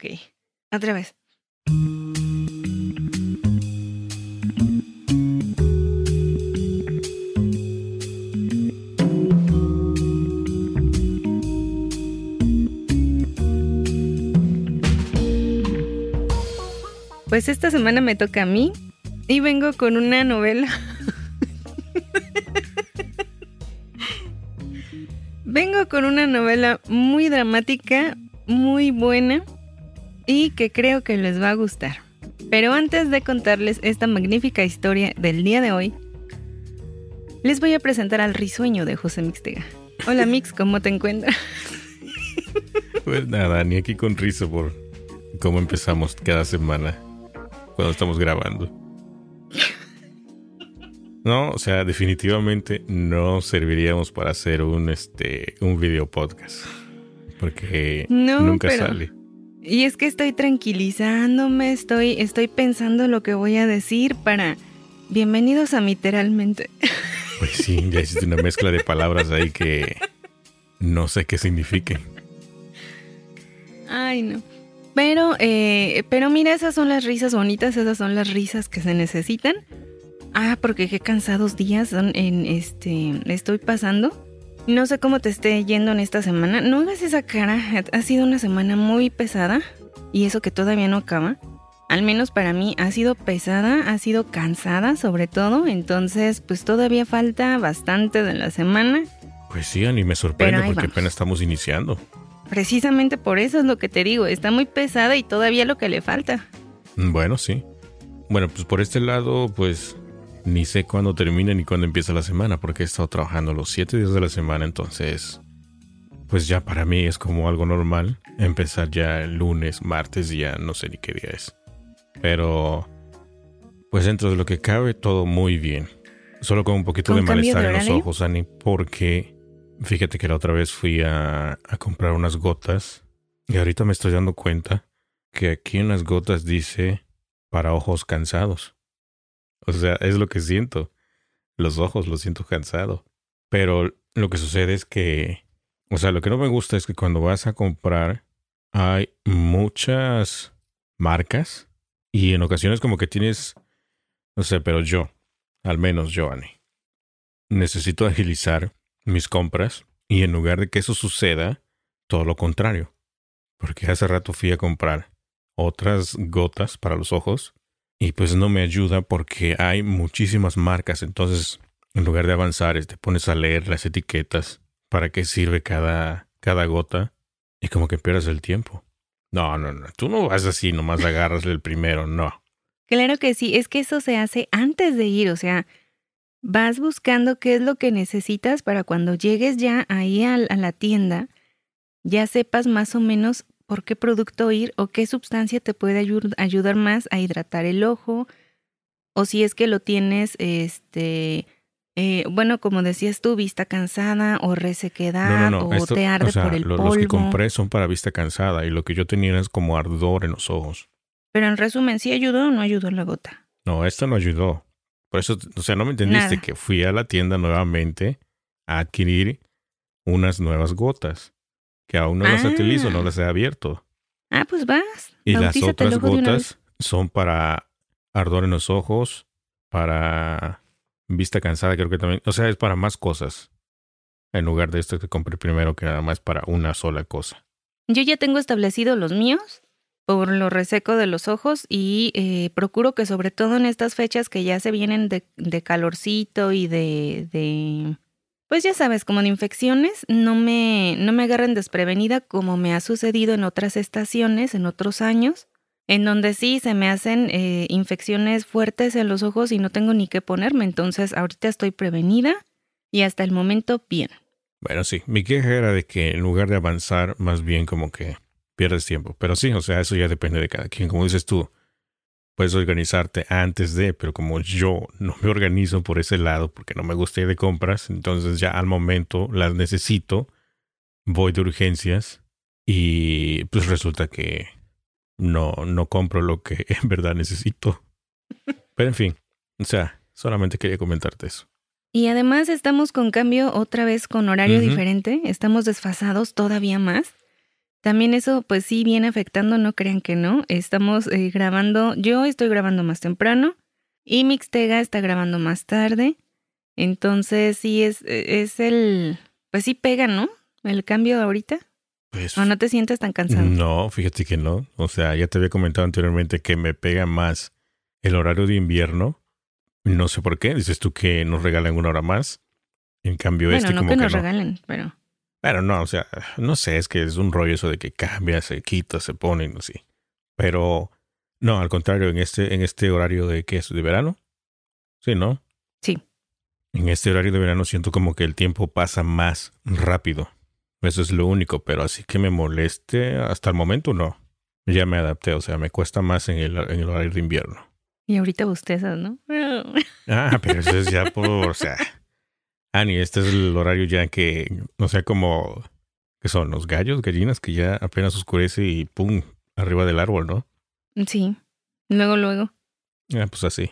ok. Otra vez. Pues esta semana me toca a mí y vengo con una novela. vengo con una novela muy dramática, muy buena y que creo que les va a gustar. Pero antes de contarles esta magnífica historia del día de hoy, les voy a presentar al risueño de José Mixtega. Hola Mix, ¿cómo te encuentras? Pues nada, ni aquí con riso por cómo empezamos cada semana cuando estamos grabando. No, o sea, definitivamente no serviríamos para hacer un este un video podcast. Porque nunca sale. Y es que estoy tranquilizándome, estoy, estoy pensando lo que voy a decir para. Bienvenidos a literalmente. Pues sí, ya hiciste una mezcla de palabras ahí que no sé qué signifiquen. Ay, no. Pero, eh, pero mira, esas son las risas bonitas, esas son las risas que se necesitan. Ah, porque qué cansados días son en este estoy pasando. No sé cómo te esté yendo en esta semana. No hagas esa cara. Ha sido una semana muy pesada y eso que todavía no acaba. Al menos para mí ha sido pesada, ha sido cansada sobre todo. Entonces, pues todavía falta bastante de la semana. Pues sí, ni me sorprende porque apenas estamos iniciando. Precisamente por eso es lo que te digo, está muy pesada y todavía lo que le falta. Bueno, sí. Bueno, pues por este lado, pues ni sé cuándo termina ni cuándo empieza la semana porque he estado trabajando los siete días de la semana, entonces pues ya para mí es como algo normal empezar ya el lunes, martes y ya no sé ni qué día es. Pero pues dentro de lo que cabe todo muy bien. Solo con un poquito de malestar en los ojos, Ani, porque Fíjate que la otra vez fui a, comprar unas gotas y ahorita me estoy dando cuenta que aquí en las gotas dice para ojos cansados. O sea, es lo que siento. Los ojos los siento cansado. Pero lo que sucede es que, o sea, lo que no me gusta es que cuando vas a comprar hay muchas marcas y en ocasiones como que tienes, no sé, pero yo, al menos yo, Annie, necesito agilizar mis compras y en lugar de que eso suceda, todo lo contrario. Porque hace rato fui a comprar otras gotas para los ojos y pues no me ayuda porque hay muchísimas marcas. Entonces, en lugar de avanzar, te pones a leer las etiquetas para qué sirve cada, cada gota y como que pierdes el tiempo. No, no, no. Tú no vas así, nomás agarras el primero, no. Claro que sí, es que eso se hace antes de ir, o sea, vas buscando qué es lo que necesitas para cuando llegues ya ahí a, la tienda, ya sepas más o menos por qué producto ir o qué sustancia te puede ayudar más a hidratar el ojo, o si es que lo tienes, este, eh, bueno, como decías tú, vista cansada o resequedad o te arde por el polvo. Los que compré son para vista cansada y lo que yo tenía es como ardor en los ojos. Pero en resumen, ¿sí ayudó o no ayudó la gota? No, esto no ayudó. Por eso, o sea, no me entendiste que fui a la tienda nuevamente a adquirir unas nuevas gotas, que aún no las utilizo, no ah. las he abierto. Ah, pues vas. Y las otras gotas son para ardor en los ojos, para vista cansada, creo que también. O sea, es para más cosas. En lugar de esto que compré primero, que nada más para una sola cosa. Yo ya tengo establecido los míos por lo reseco de los ojos y eh, procuro que sobre todo en estas fechas que ya se vienen de, calorcito y de, de, pues ya sabes, como de infecciones, no me, no me agarren desprevenida como me ha sucedido en otras estaciones, en otros años, en donde sí se me hacen eh, infecciones fuertes en los ojos y no tengo ni qué ponerme. Entonces ahorita estoy prevenida y hasta el momento bien. Bueno, sí, mi queja era de que en lugar de avanzar, más bien como que pierdes tiempo. Pero sí, o sea, eso ya depende de cada quien. Como dices tú, puedes organizarte antes de, pero como yo no me organizo por ese lado porque no me gusta ir de compras, entonces ya al momento las necesito, voy de urgencias y pues resulta que no, no compro lo que en verdad necesito. Pero en fin, o sea, solamente quería comentarte eso. Y además estamos con cambio otra vez con horario diferente, estamos desfasados todavía más. También eso pues sí viene afectando, no crean que no. Estamos eh, grabando, yo estoy grabando más temprano y Mixtega está grabando más tarde. Entonces sí es, e, es el, pues sí pega, ¿no? El cambio ahorita. Pues, ¿O no te sientes tan cansado? No, fíjate que no. O sea, ya te había comentado anteriormente que me pega más el horario de invierno. No sé por qué. Dices tú que nos regalan una hora más. En cambio, bueno, este no como que que nos no. regalen, pero Pero no, o sea, no sé, es que es un rollo eso de que cambia, se quita, se pone, no sé. Pero no, al contrario, en este, en este horario de qué es de verano. Sí, ¿no? Sí. En este horario de verano siento como que el tiempo pasa más rápido. Eso es lo único, pero así que me moleste hasta el momento no. Ya me adapté, o sea, me cuesta más en el, en el horario de invierno. y ahorita bostezas, ¿no? Ah, pero eso es ya por, o sea, Ani, este es el horario ya que, no sé, como, que son los gallos, gallinas, que ya apenas oscurece y pum, arriba del árbol, ¿no? Sí. Luego, luego. Ah, pues así.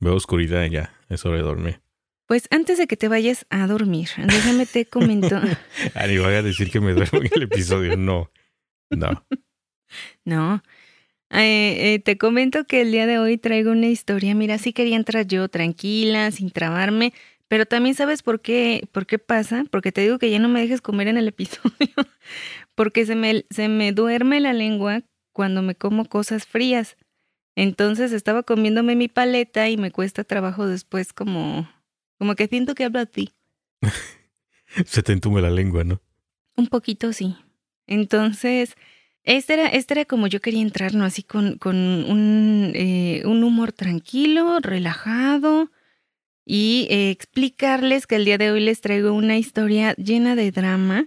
Veo oscuridad y ya, es hora de dormir. Pues antes de que te vayas a dormir, déjame te comento. Ani, vaya a decir que me duermo en el episodio. No, no. No. Eh, eh, te comento que el día de hoy traigo una historia. Mira, sí quería entrar yo tranquila, sin trabarme, pero también sabes por qué, por qué pasa, porque te digo que ya no me dejes comer en el episodio, porque se me, se me duerme la lengua cuando me como cosas frías. Entonces estaba comiéndome mi paleta y me cuesta trabajo después como, como que siento que hablo a ti. Se te entume la lengua, ¿no? Un poquito sí. Entonces, este era, este era como yo quería entrar, ¿no? Así con, con un, eh, un humor tranquilo, relajado y eh, explicarles que el día de hoy les traigo una historia llena de drama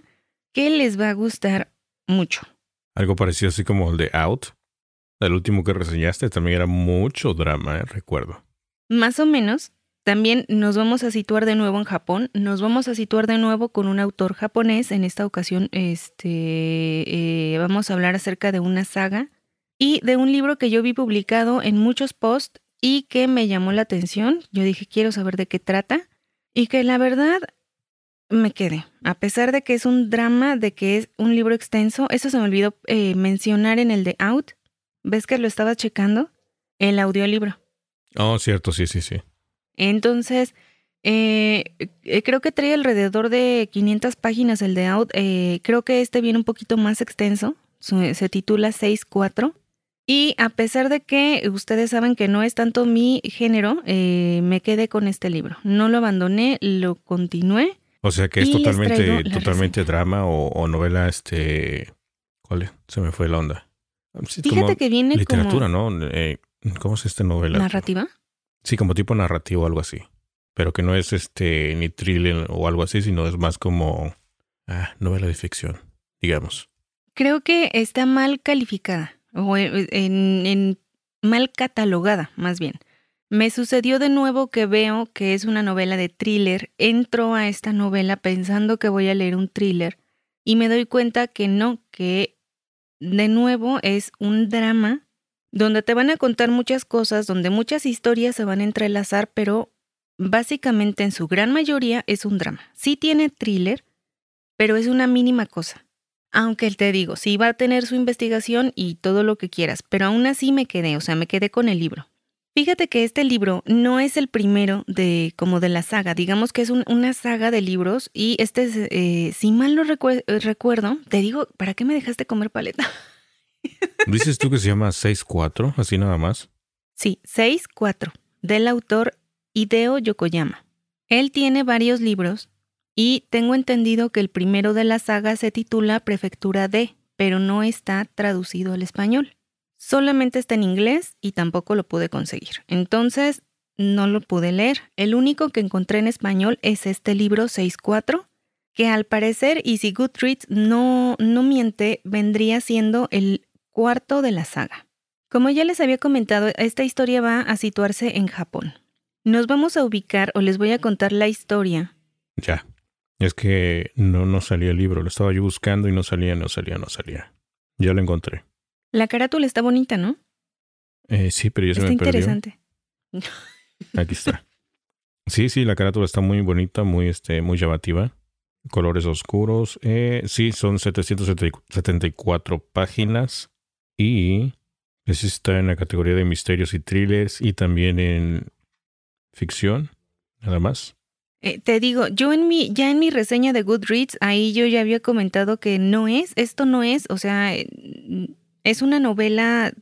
que les va a gustar mucho. Algo parecido así como el de Out. El último que reseñaste también era mucho drama, ¿eh? recuerdo. Más o menos. También nos vamos a situar de nuevo en Japón. Nos vamos a situar de nuevo con un autor japonés. En esta ocasión, este, eh, vamos a hablar acerca de una saga y de un libro que yo vi publicado en muchos posts y que me llamó la atención. Yo dije, quiero saber de qué trata. Y que la verdad me quedé. A pesar de que es un drama, de que es un libro extenso, eso se me olvidó eh, mencionar en el de Out. ¿Ves que lo estaba checando? El audiolibro. Oh, cierto, sí, sí, sí. Entonces, eh, eh, creo que trae alrededor de 500 páginas el de Out. Eh, creo que este viene un poquito más extenso. Se titula 6.4. Y a pesar de que ustedes saben que no es tanto mi género, eh, me quedé con este libro. No lo abandoné, lo continué. O sea que es totalmente, totalmente drama o, o novela, este... ¿Cuál es? Se me fue la onda. Sí, Fíjate como que viene literatura, como ¿no? Eh, ¿Cómo es esta novela? narrativa. Sí, como tipo narrativo o algo así. Pero que no es este ni thriller o algo así, sino es más como ah, novela de ficción, digamos. Creo que está mal calificada o en, en- en- mal catalogada, más bien. Me sucedió de nuevo que veo que es una novela de thriller. Entro a esta novela pensando que voy a leer un thriller y me doy cuenta que no, que de nuevo es un drama donde te van a contar muchas cosas, donde muchas historias se van a entrelazar, pero básicamente en su gran mayoría es un drama. Sí tiene thriller, pero es una mínima cosa. Aunque te digo, sí va a tener su investigación y todo lo que quieras, pero aún así me quedé, o sea, me quedé con el libro. Fíjate que este libro no es el primero de como de la saga, digamos que es un- una saga de libros y este, es, eh, si mal no eh, recuerdo, te digo, ¿para qué me dejaste comer paleta? Dices tú que se llama 6-4, así nada más. Sí, 6-4, del autor Hideo Yokoyama. Él tiene varios libros y tengo entendido que el primero de la saga se titula Prefectura D, pero no está traducido al español. Solamente está en inglés y tampoco lo pude conseguir. Entonces, no lo pude leer. El único que encontré en español es este libro 6.4, que al parecer, y si Goodreads no, no miente, vendría siendo el cuarto de la saga. Como ya les había comentado, esta historia va a situarse en Japón. Nos vamos a ubicar o les voy a contar la historia. Ya. Es que no, no salía el libro, lo estaba yo buscando y no salía, no salía, no salía. Ya lo encontré. La carátula está bonita, ¿no? Eh, sí, pero ya se está me interesante. Aquí está. Sí, sí, la carátula está muy bonita, muy, este, muy llamativa colores oscuros. Eh, sí, son 774 páginas y está en la categoría de misterios y thrillers y también en ficción, nada más. Eh, te digo, yo en mi, ya en mi reseña de Goodreads, ahí yo ya había comentado que no es, esto no es, o sea, eh, es una novela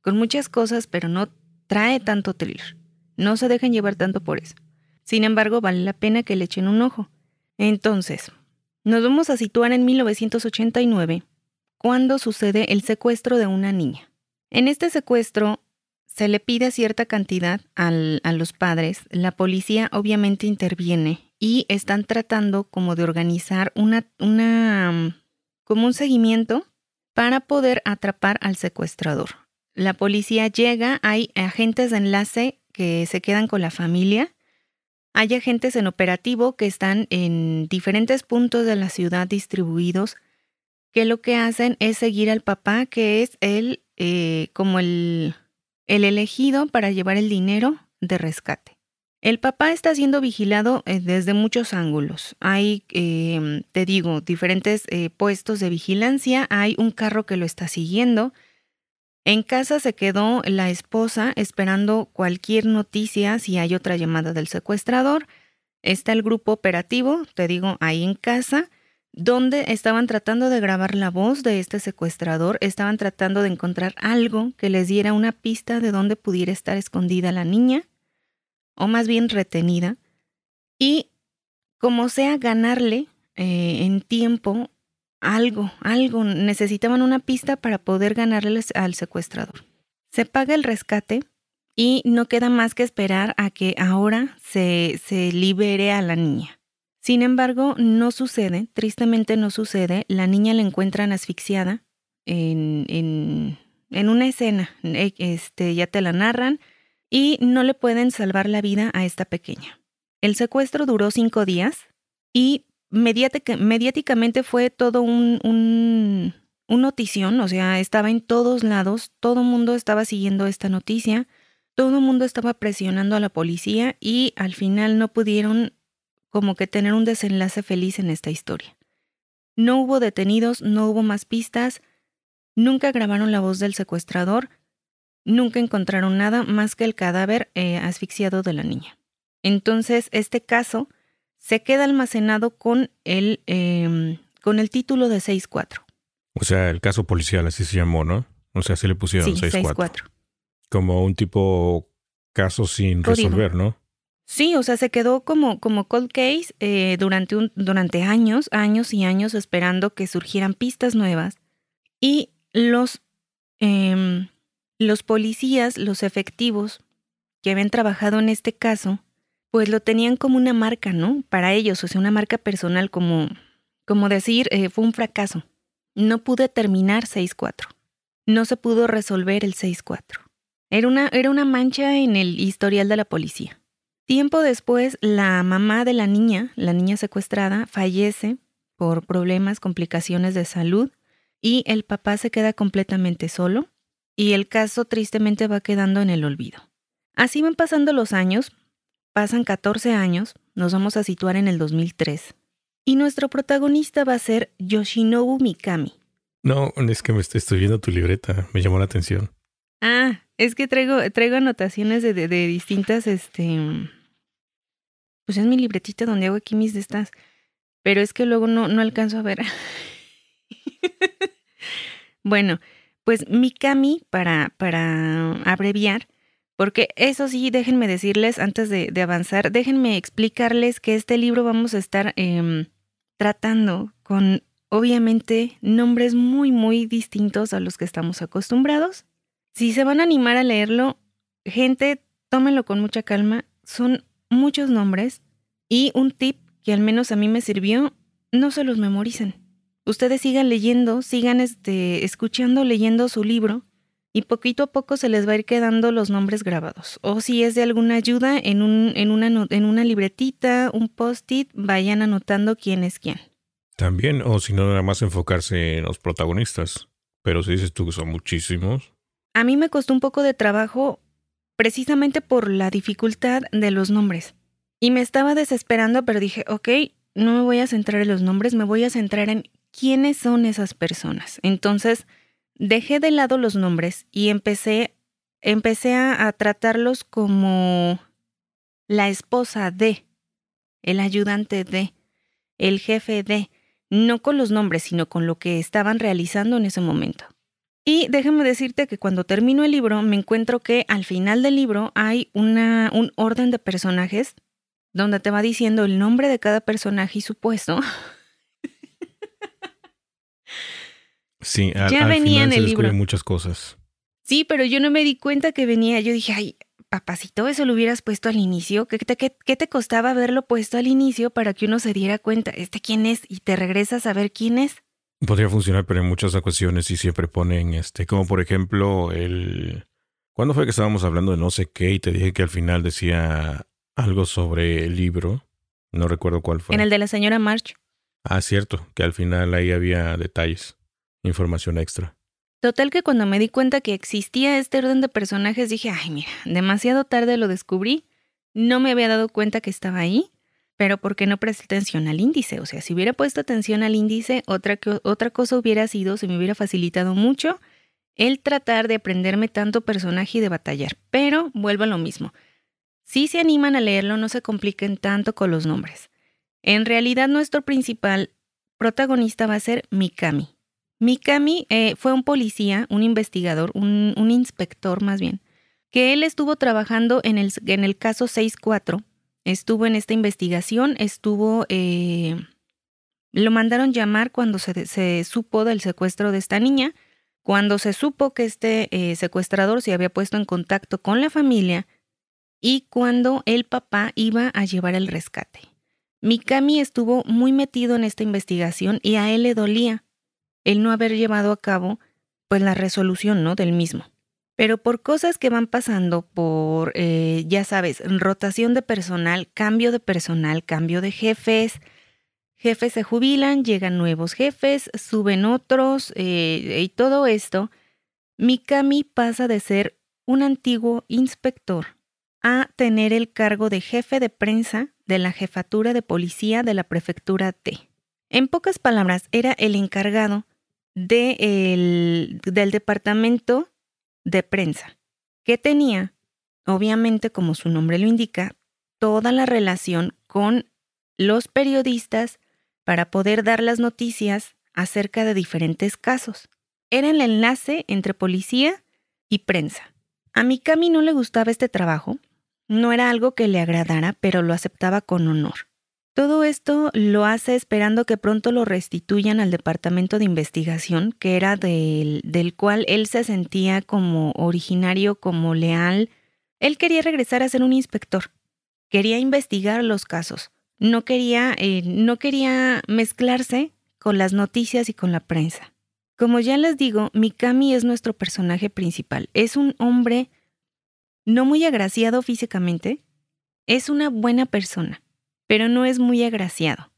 con muchas cosas, pero no trae tanto thriller. No se dejan llevar tanto por eso. Sin embargo, vale la pena que le echen un ojo. Entonces, nos vamos a situar en 1989, cuando sucede el secuestro de una niña. En este secuestro se le pide cierta cantidad a los padres, la policía obviamente interviene y están tratando como de organizar una, una, como un seguimiento para poder atrapar al secuestrador. La policía llega, hay agentes de enlace que se quedan con la familia hay agentes en operativo que están en diferentes puntos de la ciudad distribuidos, que lo que hacen es seguir al papá, que es el eh, como el, el elegido para llevar el dinero de rescate. El papá está siendo vigilado eh, desde muchos ángulos. Hay, em, te digo, diferentes eh, puestos de vigilancia. Hay un carro que lo está siguiendo. En casa se quedó la esposa esperando cualquier noticia si hay otra llamada del secuestrador. Está el grupo operativo, te digo, ahí en casa, donde estaban tratando de grabar la voz de este secuestrador, estaban tratando de encontrar algo que les diera una pista de dónde pudiera estar escondida la niña, o más bien retenida, y como sea ganarle eh, en tiempo algo, algo, necesitaban una pista para poder ganarles al secuestrador. Se paga el rescate y no queda más que esperar a que ahora se, se libere a la niña. Sin embargo, no sucede, tristemente no sucede, la niña la encuentran asfixiada en, en, en una escena, e, este, ya te la narran, y no le pueden salvar la vida a esta pequeña. El secuestro duró cinco días y mediáticamente fue todo un, un, notición, o sea, estaba en todos lados, todo el mundo estaba siguiendo esta noticia, todo mundo estaba presionando a la policía y al final no pudieron como que tener un desenlace feliz en esta historia. No hubo detenidos, no hubo más pistas, nunca grabaron la voz del secuestrador, nunca encontraron nada más que el cadáver eh, asfixiado de la niña. Entonces, este caso se queda almacenado con el, em, con el título de 6-4. O sea, el caso policial, así se llamó, ¿no? O sea, así le pusieron 6-4. Como un tipo caso sin resolver, ¿no? Sí, o sea, se quedó como, como cold case eh, durante, un, durante años, años y años esperando que surgieran pistas nuevas. Y los, em, los policías, los efectivos que habían trabajado en este caso, pues lo tenían como una marca, ¿no? Para ellos, o sea, una marca personal, como, como decir, eh, fue un fracaso. No pude terminar 6-4. No se pudo resolver el 6-4. Era una, era una mancha en el historial de la policía. Tiempo después, la mamá de la niña, la niña secuestrada, fallece por problemas, complicaciones de salud y el papá se queda completamente solo y el caso tristemente va quedando en el olvido. Así van pasando los años, Pasan 14 años, nos vamos a situar en el 2003. Y nuestro protagonista va a ser Yoshinobu Mikami. No, es que me estoy viendo tu libreta, me llamó la atención. Ah, es que traigo, traigo anotaciones de, distintas, este... Pues es mi libretita donde hago aquí mis de estas. Pero es que luego no, no alcanzo a ver. bueno, pues Mikami, para, para abreviar, porque eso sí, déjenme decirles, antes de, avanzar, déjenme explicarles que este libro vamos a estar em, tratando con, obviamente, nombres muy, muy distintos a los que estamos acostumbrados. Si se van a animar a leerlo, gente, tómenlo con mucha calma. Son muchos nombres y un tip que al menos a mí me sirvió no se los memoricen. Ustedes sigan leyendo, sigan este, escuchando, leyendo su libro y poquito a poco se les va a ir quedando los nombres grabados. O si es de alguna ayuda, en, un, en, una, en una libretita, un post-it, vayan anotando quién es quién. También, o si no, nada más enfocarse en los protagonistas. Pero si dices tú que son muchísimos. A mí me costó un poco de trabajo precisamente por la dificultad de los nombres. Y me estaba desesperando, pero dije, ok, no me voy a centrar en los nombres, me voy a centrar en quiénes son esas personas. Entonces, dejé de lado los nombres y empecé, empecé a, a tratarlos como la esposa de, el ayudante de, el jefe de, no con los nombres, sino con lo que estaban realizando en ese momento. Y déjame decirte que cuando termino el libro me encuentro que al final del libro hay una, un orden de personajes donde te va diciendo el nombre de cada personaje y su puesto. Sí, al, ya venía en el libro. muchas cosas. Sí, pero yo no me di cuenta que venía. Yo dije, ay, papacito, eso lo hubieras puesto al inicio. ¿Qué te, qué, qué te costaba haberlo puesto al inicio para que uno se diera cuenta? ¿Este quién es? Y te regresas a ver quién es. Podría funcionar, pero en muchas ocasiones sí siempre ponen, este, como por ejemplo, el... ¿Cuándo fue que estábamos hablando de no sé qué y te dije que al final decía algo sobre el libro? No recuerdo cuál fue. En el de la señora March. Ah, cierto, que al final ahí había detalles, información extra. Total que cuando me di cuenta que existía este orden de personajes dije, ay mira, demasiado tarde lo descubrí, no me había dado cuenta que estaba ahí pero porque no presté atención al índice. O sea, si hubiera puesto atención al índice, otra, otra cosa hubiera sido, se me hubiera facilitado mucho el tratar de aprenderme tanto personaje y de batallar. Pero vuelvo a lo mismo. Si se animan a leerlo, no se compliquen tanto con los nombres. En realidad, nuestro principal protagonista va a ser Mikami. Mikami eh, fue un policía, un investigador, un, un, inspector más bien, que él estuvo trabajando en el, en el caso 64 estuvo en esta investigación, estuvo, eh, lo mandaron llamar cuando se, supo del secuestro de esta niña, cuando se supo que este eh, secuestrador se había puesto en contacto con la familia y cuando el papá iba a llevar el rescate. Mikami estuvo muy metido en esta investigación y a él le dolía el no haber llevado a cabo pues la resolución ¿no? del mismo. Pero por cosas que van pasando, por, eh, ya sabes, rotación de personal, cambio de personal, cambio de jefes, jefes se jubilan, llegan nuevos jefes, suben otros eh, y todo esto, Mikami pasa de ser un antiguo inspector a tener el cargo de jefe de prensa de la jefatura de policía de la prefectura T. En pocas palabras, era el encargado de del departamento de prensa, que tenía, obviamente como su nombre lo indica, toda la relación con los periodistas para poder dar las noticias acerca de diferentes casos. Era el enlace entre policía y prensa. A Mikami no le gustaba este trabajo, no era algo que le agradara, pero lo aceptaba con honor. Todo esto lo hace esperando que pronto lo restituyan al departamento de investigación, que era del, del, cual él se sentía como originario, como leal. Él quería regresar a ser un inspector, quería investigar los casos, no quería, eh, no quería mezclarse con las noticias y con la prensa. Como ya les digo, Mikami es nuestro personaje principal. Es un hombre no muy agraciado físicamente, es una buena persona pero no es muy agraciado.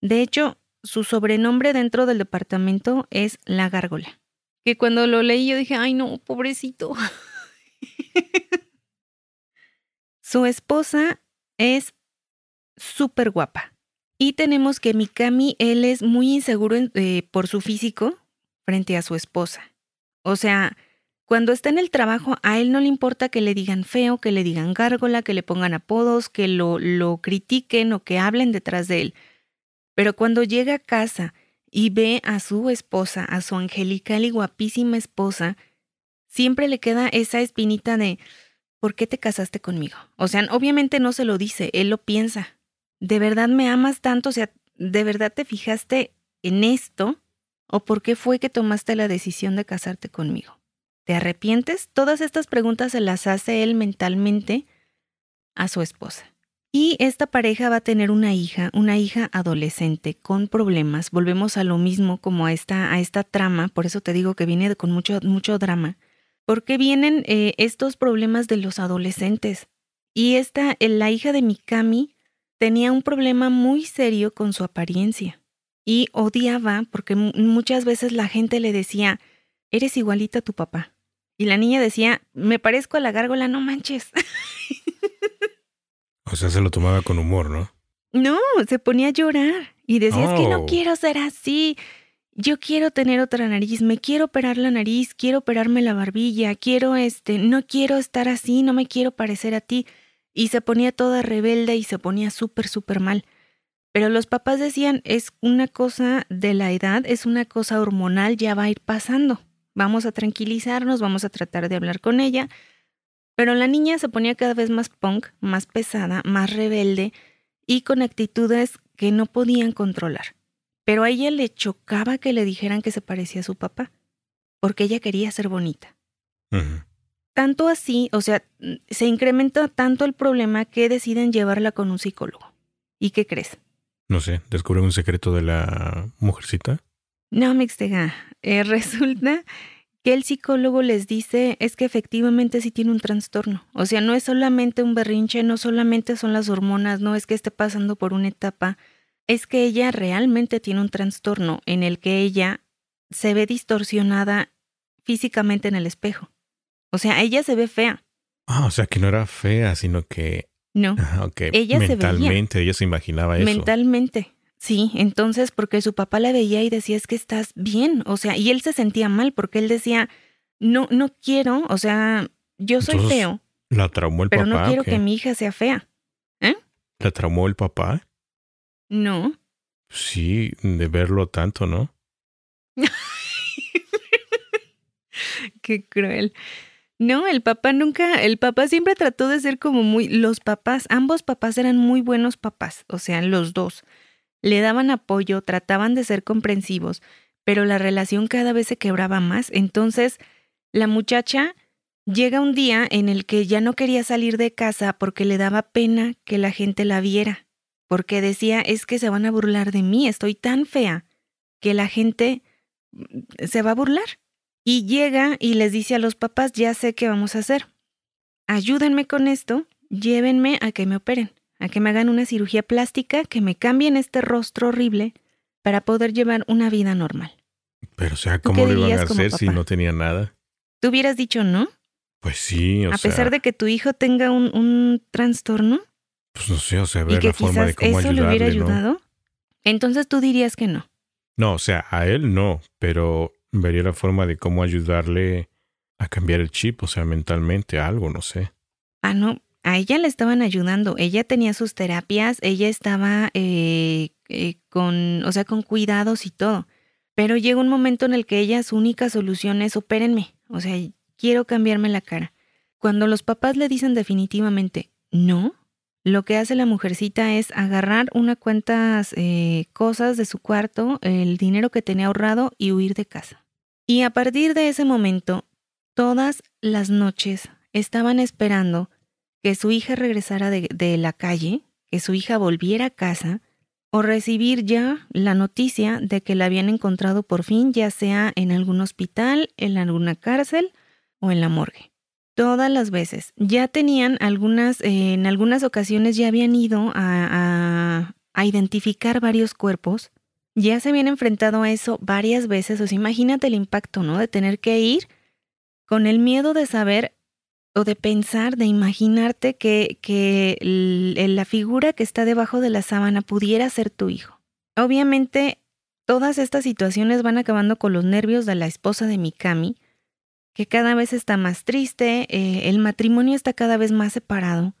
De hecho, su sobrenombre dentro del departamento es la gárgola. Que cuando lo leí yo dije, ay no, pobrecito. su esposa es súper guapa. Y tenemos que Mikami, él es muy inseguro eh, por su físico frente a su esposa. O sea, cuando está en el trabajo, a él no le importa que le digan feo, que le digan gárgola, que le pongan apodos, que lo, lo critiquen o que hablen detrás de él. Pero cuando llega a casa y ve a su esposa, a su angelical y guapísima esposa, siempre le queda esa espinita de ¿por qué te casaste conmigo? O sea, obviamente no se lo dice, él lo piensa. ¿De verdad me amas tanto? O sea, ¿de verdad te fijaste en esto? ¿O por qué fue que tomaste la decisión de casarte conmigo? ¿Te arrepientes? Todas estas preguntas se las hace él mentalmente a su esposa. Y esta pareja va a tener una hija, una hija adolescente con problemas. Volvemos a lo mismo como a esta, a esta trama, por eso te digo que viene con mucho, mucho drama. Porque vienen eh, estos problemas de los adolescentes. Y esta, la hija de Mikami tenía un problema muy serio con su apariencia. Y odiaba porque muchas veces la gente le decía, eres igualita a tu papá. Y la niña decía, me parezco a la gárgola, no manches. O sea, se lo tomaba con humor, ¿no? No, se ponía a llorar y decía, es que no Oh. quiero ser así. Yo quiero tener otra nariz, me quiero operar la nariz, quiero operarme la barbilla, quiero este, no quiero estar así, no me quiero parecer a ti. Y se ponía toda rebelde y se ponía súper, súper mal. Pero los papás decían, es una cosa de la edad, es una cosa hormonal, ya va a ir pasando. Vamos a tranquilizarnos, vamos a tratar de hablar con ella. Pero la niña se ponía cada vez más punk, más pesada, más rebelde y con actitudes que no podían controlar. Pero a ella le chocaba que le dijeran que se parecía a su papá, porque ella quería ser bonita. Tanto así, o sea, se incrementa tanto el problema que deciden llevarla con un psicólogo. ¿Y qué crees? No sé, descubren un secreto de la mujercita. No, Mixtega. Eh, resulta que el psicólogo les dice es que efectivamente sí tiene un trastorno. O sea, no es solamente un berrinche, no solamente son las hormonas, no es que esté pasando por una etapa, es que ella realmente tiene un trastorno en el que ella se ve distorsionada físicamente en el espejo. O sea, ella se ve fea. Ah, o sea, que no era fea, sino que... No, Ah, ok. Ella se veía. Mentalmente, ella se imaginaba eso. mentalmente. Sí, entonces porque su papá la veía y decía es que estás bien, o sea, y él se sentía mal porque él decía, no, no quiero, o sea, yo soy Entonces, feo, ¿La traumó el pero papá? no quiero que mi hija sea fea. ¿La traumó el papá? No. Sí, de verlo tanto, ¿no? Qué cruel. No, el papá nunca, el papá siempre trató de ser como muy, los papás, ambos papás eran muy buenos papás, o sea, los dos. Le daban apoyo, trataban de ser comprensivos, pero la relación cada vez se quebraba más. Entonces, la muchacha llega un día en el que ya no quería salir de casa porque le daba pena que la gente la viera, porque decía, es que se van a burlar de mí, estoy tan fea que la gente mm, se va a burlar. Y llega y les dice a los papás, ya sé qué vamos a hacer. Ayúdenme con esto, llévenme a que me operen, a que me hagan una cirugía plástica, que me cambien este rostro horrible para poder llevar una vida normal. Pero, o sea, ¿Tú ¿cómo lo iban a hacer si no tenía nada? ¿Tú hubieras dicho no? Pues sí, o a sea... pesar de que tu hijo tenga un, un trastorno Pues no sé, o sea, y ver que la forma de cómo eso le hubiera ayudado, entonces tú dirías que no. No, o sea, a él no, pero vería la forma de cómo ayudarle a cambiar el chip, o sea, mentalmente, algo, no sé. Ah, no, a ella le estaban ayudando. Ella tenía sus terapias, ella estaba eh, eh, con, o sea, con cuidados y todo. Pero llega un momento en el que ella su única solución es opérenme. O sea, quiero cambiarme la cara. Cuando los papás le dicen definitivamente no, lo que hace la mujercita es agarrar una cuantas eh, cosas de su cuarto, el dinero que tenía ahorrado y huir de casa. Y a partir de ese momento, todas las noches estaban esperando que su hija regresara de, la calle, que su hija volviera a casa, o recibir ya la noticia de que la habían encontrado por fin, ya sea en algún hospital, en alguna cárcel o en la morgue. Todas las veces. Ya tenían algunas, eh, en algunas ocasiones ya habían ido a, a- a identificar varios cuerpos. Ya se habían enfrentado a eso varias veces. O sea, imagínate el impacto, ¿no? De tener que ir con el miedo de saber o de pensar, de imaginarte que, que la figura que está debajo de la sábana pudiera ser tu hijo. Obviamente, todas estas situaciones van acabando con los nervios de la esposa de Mikami, que cada vez está más triste, eh, el matrimonio está cada vez más separado,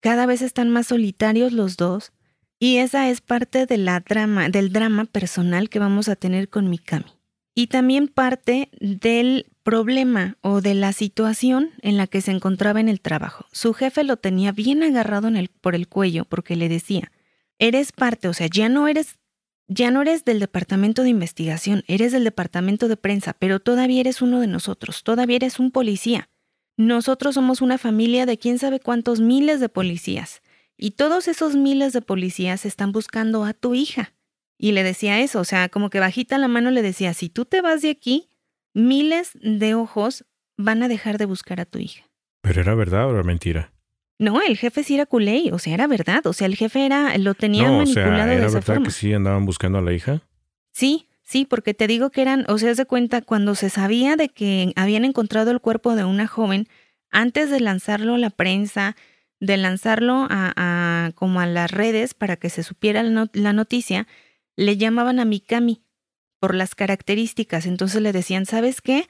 cada vez están más solitarios los dos, y esa es parte de la drama, del drama personal que vamos a tener con Mikami. Y también parte del problema o de la situación en la que se encontraba en el trabajo. Su jefe lo tenía bien agarrado en el, por el cuello porque le decía, eres parte, o sea, ya no eres, ya no eres del departamento de investigación, eres del departamento de prensa, pero todavía eres uno de nosotros, todavía eres un policía. Nosotros somos una familia de quién sabe cuántos miles de policías y todos esos miles de policías están buscando a tu hija. Y le decía eso, o sea, como que bajita la mano le decía, si tú te vas de aquí, miles de ojos van a dejar de buscar a tu hija. ¿Pero era verdad o era mentira? No, el jefe sí era culé, o sea, era verdad, o sea, el jefe era, lo tenía no, manipulado o sea, ¿era de esa verdad forma. que sí andaban buscando a la hija? Sí, sí, porque te digo que eran, o sea, haz de cuenta, cuando se sabía de que habían encontrado el cuerpo de una joven, antes de lanzarlo a la prensa, de lanzarlo a, a- como a las redes para que se supiera la, la noticia, le llamaban a Mikami por las características. Entonces le decían, ¿sabes qué?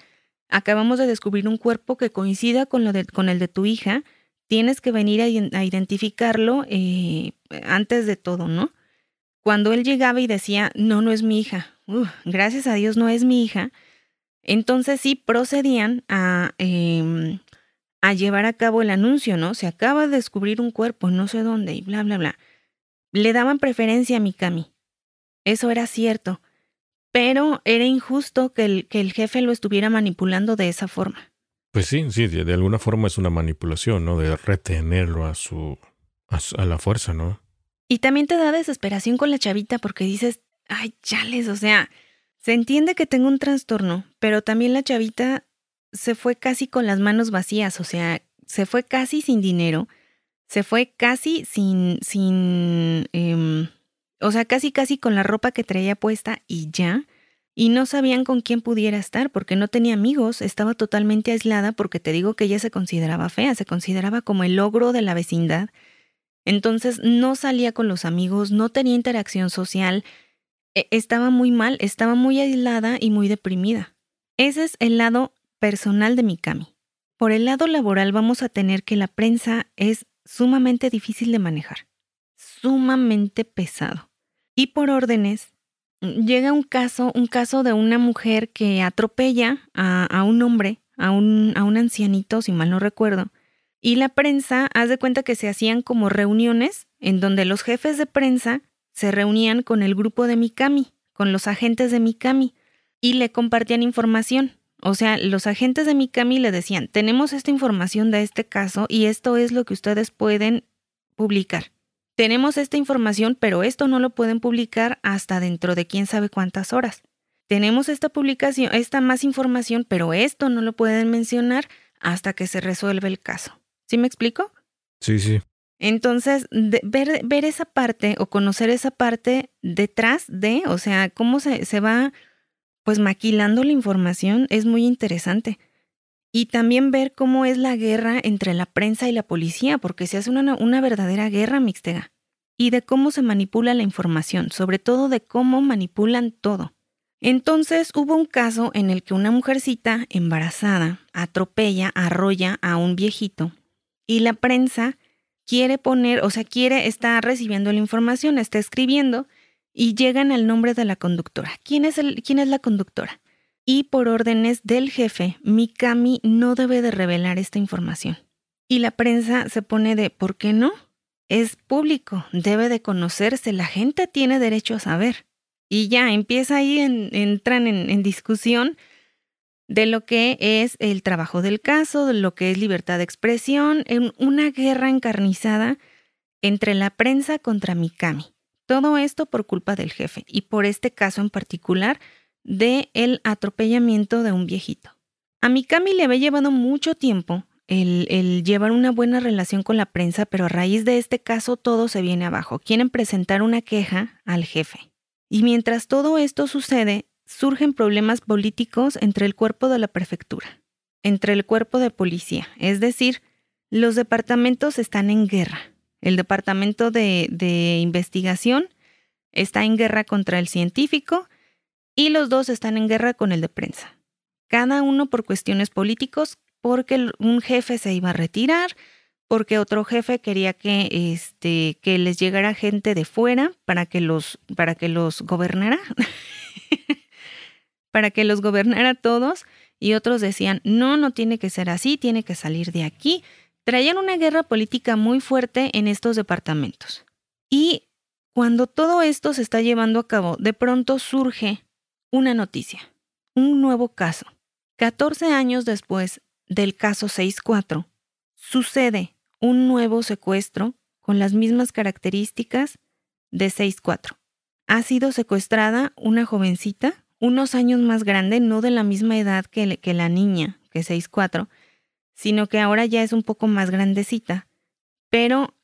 Acabamos de descubrir un cuerpo que coincida con, lo de, con el de tu hija. Tienes que venir a, iden- a identificarlo eh, antes de todo, ¿no? Cuando él llegaba y decía, no, no es mi hija, gracias a Dios no es mi hija, entonces sí procedían a, em, a llevar a cabo el anuncio, ¿no? Se acaba de descubrir un cuerpo, no sé dónde, y bla, bla, bla. Le daban preferencia a Mikami. Eso era cierto. Pero era injusto que el, que el jefe lo estuviera manipulando de esa forma. Pues sí, sí, de, de alguna forma es una manipulación, ¿no? De retenerlo a su, a su- a la fuerza, ¿no? Y también te da desesperación con la chavita porque dices, ay, chales, o sea, se entiende que tengo un trastorno, pero también la chavita se fue casi con las manos vacías, o sea, se fue casi sin dinero, se fue casi sin, sin, em, o sea, casi casi con la ropa que traía puesta y ya, y no sabían con quién pudiera estar porque no tenía amigos, estaba totalmente aislada porque te digo que ella se consideraba fea, se consideraba como el logro de la vecindad. Entonces no salía con los amigos, no tenía interacción social, e- estaba muy mal, estaba muy aislada y muy deprimida. Ese es el lado personal de Mikami. Por el lado laboral vamos a tener que la prensa es sumamente difícil de manejar, sumamente pesado. Y por órdenes, llega un caso, un caso de una mujer que atropella a, a un hombre, a un, a un ancianito, si mal no recuerdo, y la prensa, haz de cuenta que se hacían como reuniones en donde los jefes de prensa se reunían con el grupo de Mikami, con los agentes de Mikami, y le compartían información. O sea, los agentes de Mikami le decían, tenemos esta información de este caso y esto es lo que ustedes pueden publicar. Tenemos esta información, pero esto no lo pueden publicar hasta dentro de quién sabe cuántas horas. Tenemos esta publicación, esta más información, pero esto no lo pueden mencionar hasta que se resuelve el caso. ¿Sí me explico? Sí, sí. Entonces, de- ver, ver esa parte o conocer esa parte detrás de, o sea, cómo se, se va pues maquilando la información es muy interesante. Y también ver cómo es la guerra entre la prensa y la policía, porque se hace una, una verdadera guerra mixtega. Y de cómo se manipula la información, sobre todo de cómo manipulan todo. Entonces hubo un caso en el que una mujercita embarazada atropella, arrolla a un viejito y la prensa quiere poner, o sea, quiere, está recibiendo la información, está escribiendo y llegan al nombre de la conductora. ¿Quién es, el, quién es la conductora? Y por órdenes del jefe, Mikami no debe de revelar esta información. Y la prensa se pone de, ¿por qué no? Es público, debe de conocerse, la gente tiene derecho a saber. Y ya empieza ahí, en- entran en, en discusión de lo que es el trabajo del caso, de lo que es libertad de expresión, en una guerra encarnizada entre la prensa contra Mikami. Todo esto por culpa del jefe y por este caso en particular de el atropellamiento de un viejito. A Mikami le había llevado mucho tiempo el, llevar una buena relación con la prensa, pero a raíz de este caso todo se viene abajo. Quieren presentar una queja al jefe. Y mientras todo esto sucede, surgen problemas políticos entre el cuerpo de la prefectura, entre el cuerpo de policía. Es decir, los departamentos están en guerra. El departamento de, de investigación está en guerra contra el científico y los dos están en guerra con el de prensa. Cada uno por cuestiones políticos, porque un jefe se iba a retirar, porque otro jefe quería que, este, que les llegara gente de fuera para que los, para que los gobernara, para que los gobernara todos, y otros decían, no, no tiene que ser así, tiene que salir de aquí. Traían una guerra política muy fuerte en estos departamentos. Y cuando todo esto se está llevando a cabo, de pronto surge una noticia, un nuevo caso. 14 años después del caso 6.4, sucede un nuevo secuestro con las mismas características de 6'4". Ha sido secuestrada una jovencita, unos años más grande, no de la misma edad que, la niña, que 6'4", sino que ahora ya es un poco más grandecita, pero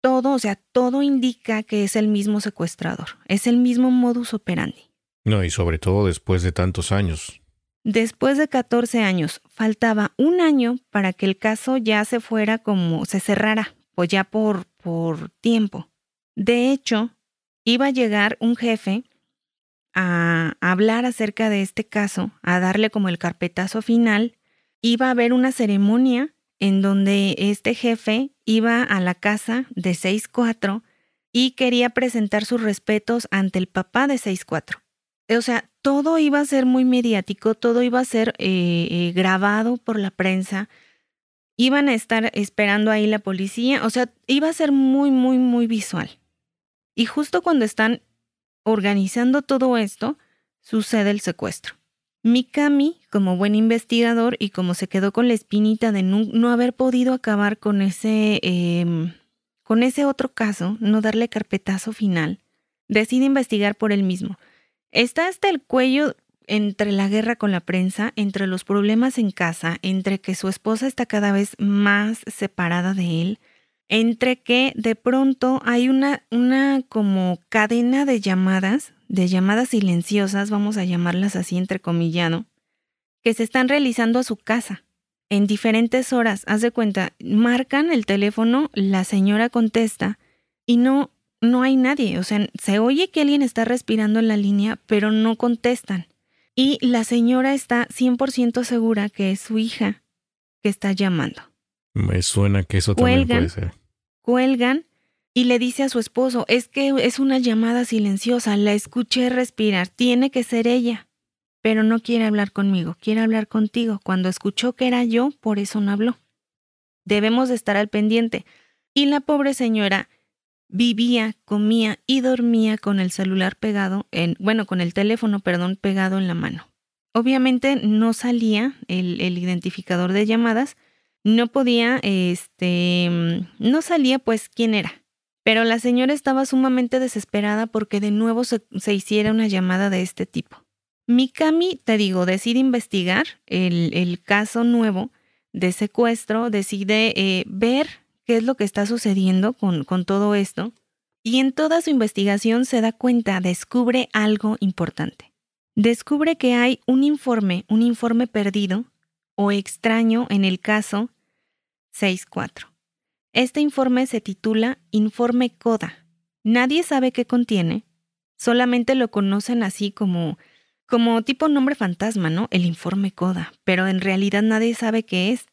todo, o sea, todo indica que es el mismo secuestrador, es el mismo modus operandi. No, y sobre todo después de tantos años. Después de 14 años, faltaba un año para que el caso ya se fuera como se cerrara, pues ya por, por tiempo. De hecho, iba a llegar un jefe a hablar acerca de este caso, a darle como el carpetazo final. Iba a haber una ceremonia en donde este jefe iba a la casa de 6-4 y quería presentar sus respetos ante el papá de 6-4. O sea, todo iba a ser muy mediático, todo iba a ser eh, eh, grabado por la prensa, iban a estar esperando ahí la policía, o sea, iba a ser muy, muy, muy visual. Y justo cuando están organizando todo esto, sucede el secuestro. Mikami, como buen investigador y como se quedó con la espinita de no, haber podido acabar con ese, em, con ese otro caso, no darle carpetazo final, decide investigar por él mismo. Está hasta el cuello entre la guerra con la prensa, entre los problemas en casa, entre que su esposa está cada vez más separada de él, entre que de pronto hay una, una como cadena de llamadas de llamadas silenciosas, vamos a llamarlas así entrecomillado, que se están realizando a su casa en diferentes horas. Haz de cuenta, marcan el teléfono, la señora contesta y no, no hay nadie. O sea, se oye que alguien está respirando en la línea, pero no contestan. Y la señora está 100% segura que es su hija que está llamando. Me suena que eso también puede ser. Cuelgan y le dice a su esposo, es que es una llamada silenciosa, la escuché respirar, tiene que ser ella. Pero no quiere hablar conmigo, quiere hablar contigo. Cuando escuchó que era yo, por eso no habló. Debemos estar al pendiente. Y la pobre señora vivía, comía y dormía con el celular pegado en, bueno, con el teléfono, perdón, pegado en la mano. Obviamente no salía el, identificador de llamadas, no podía, este, no salía pues quién era. Pero la señora estaba sumamente desesperada porque de nuevo se, hiciera una llamada de este tipo. Mikami, te digo, decide investigar el, caso nuevo de secuestro, decide eh, ver qué es lo que está sucediendo con, con todo esto y en toda su investigación se da cuenta, descubre algo importante. Descubre que hay un informe, un informe perdido o extraño en el caso 64. Este informe se titula Informe CODA. Nadie sabe qué contiene, solamente lo conocen así como como tipo nombre fantasma, ¿no? El informe CODA, pero en realidad nadie sabe qué es.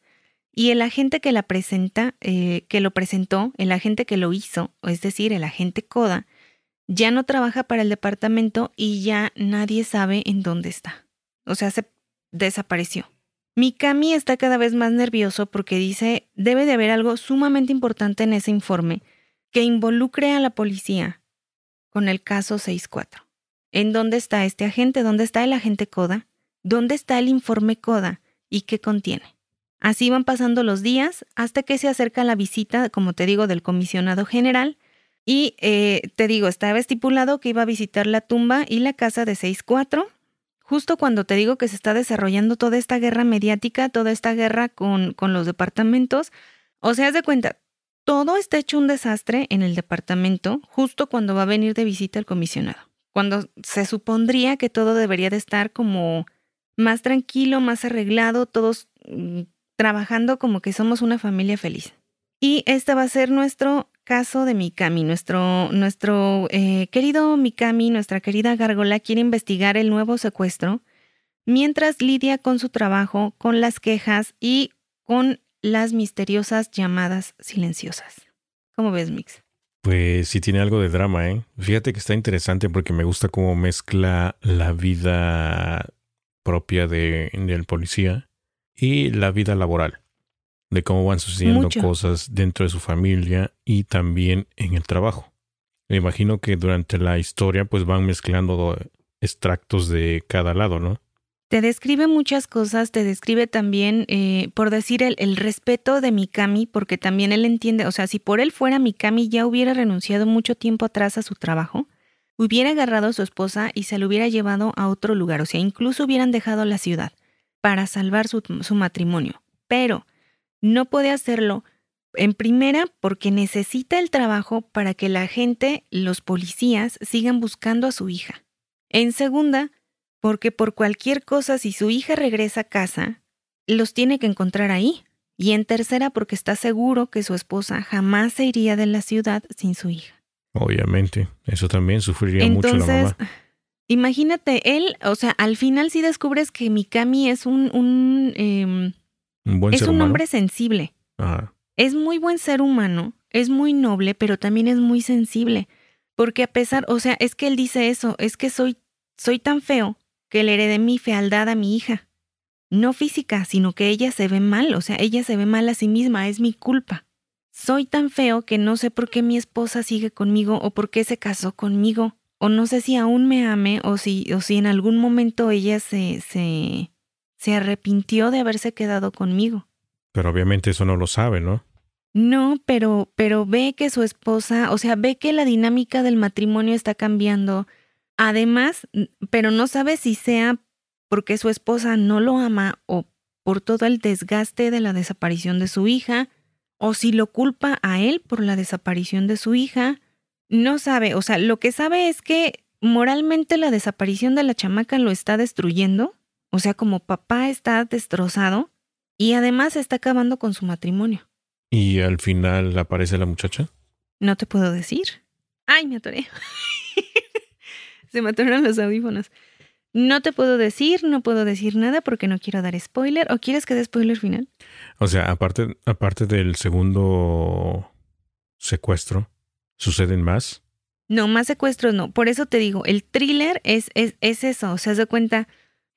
Y el agente que la presenta, eh, que lo presentó, el agente que lo hizo, es decir, el agente CODA, ya no trabaja para el departamento y ya nadie sabe en dónde está. O sea, se desapareció. Mikami está cada vez más nervioso porque dice, debe de haber algo sumamente importante en ese informe que involucre a la policía con el caso 64. ¿En dónde está este agente? ¿Dónde está el agente Coda? ¿Dónde está el informe Coda? ¿Y qué contiene? Así van pasando los días hasta que se acerca la visita, como te digo, del comisionado general. Y eh, te digo, estaba estipulado que iba a visitar la tumba y la casa de 64 justo cuando te digo que se está desarrollando toda esta guerra mediática, toda esta guerra con, con los departamentos, o sea, haz de cuenta, todo está hecho un desastre en el departamento justo cuando va a venir de visita el comisionado, cuando se supondría que todo debería de estar como más tranquilo, más arreglado, todos mm, trabajando como que somos una familia feliz. Y este va a ser nuestro caso de Mikami. Nuestro, nuestro eh, querido Mikami, nuestra querida Gárgola, quiere investigar el nuevo secuestro mientras lidia con su trabajo, con las quejas y con las misteriosas llamadas silenciosas. ¿Cómo ves, Mix? Pues sí tiene algo de drama, ¿eh? Fíjate que está interesante porque me gusta cómo mezcla la vida propia de, del policía y la vida laboral de cómo van sucediendo cosas dentro de su familia y también en el trabajo. Me imagino que durante la historia pues van mezclando extractos de cada lado, ¿no? Te describe muchas cosas, te describe también, eh, por decir, el, el, respeto de Mikami, porque también él entiende, o sea, si por él fuera Mikami ya hubiera renunciado mucho tiempo atrás a su trabajo, hubiera agarrado a su esposa y se lo hubiera llevado a otro lugar, o sea, incluso hubieran dejado la ciudad para salvar su, su matrimonio. Pero no puede hacerlo en primera, porque necesita el trabajo para que la gente, los policías, sigan buscando a su hija. En segunda, porque por cualquier cosa, si su hija regresa a casa, los tiene que encontrar ahí. Y en tercera, porque está seguro que su esposa jamás se iría de la ciudad sin su hija. Obviamente, eso también sufriría mucho la mamá. Imagínate, él, o sea, al final sí descubres que Mikami es un, un, em, es un hombre sensible. Es muy buen ser humano, es muy noble, pero también es muy sensible. Porque a pesar, o sea, es que él dice eso, es que soy, soy tan feo que le heredé mi fealdad a mi hija. No física, sino que ella se ve mal, o sea, ella se ve mal a sí misma, es mi culpa. Soy tan feo que no sé por qué mi esposa sigue conmigo o por qué se casó conmigo, o no sé si aún me ame o si, o si en algún momento ella se, se, se arrepintió de haberse quedado conmigo. Pero obviamente eso no lo sabe, ¿no? No, pero, pero ve que su esposa, o sea, ve que la dinámica del matrimonio está cambiando, Además, pero no sabe si sea porque su esposa no lo ama o por todo el desgaste de la desaparición de su hija, o si lo culpa a él por la desaparición de su hija. No sabe, o sea, lo que sabe es que moralmente la desaparición de la chamaca lo está destruyendo, o sea, como papá está destrozado y además está acabando con su matrimonio. ¿Y al final aparece la muchacha? No te puedo decir. Ay, me atoré. Se me atoraron los audífonos. No te puedo decir, no puedo decir nada porque no quiero dar spoiler. ¿O quieres que dé spoiler final? O sea, aparte, aparte del segundo secuestro, ¿suceden más? No, más secuestros no. Por eso te digo, el thriller es, es, es eso. O sea, se cuenta,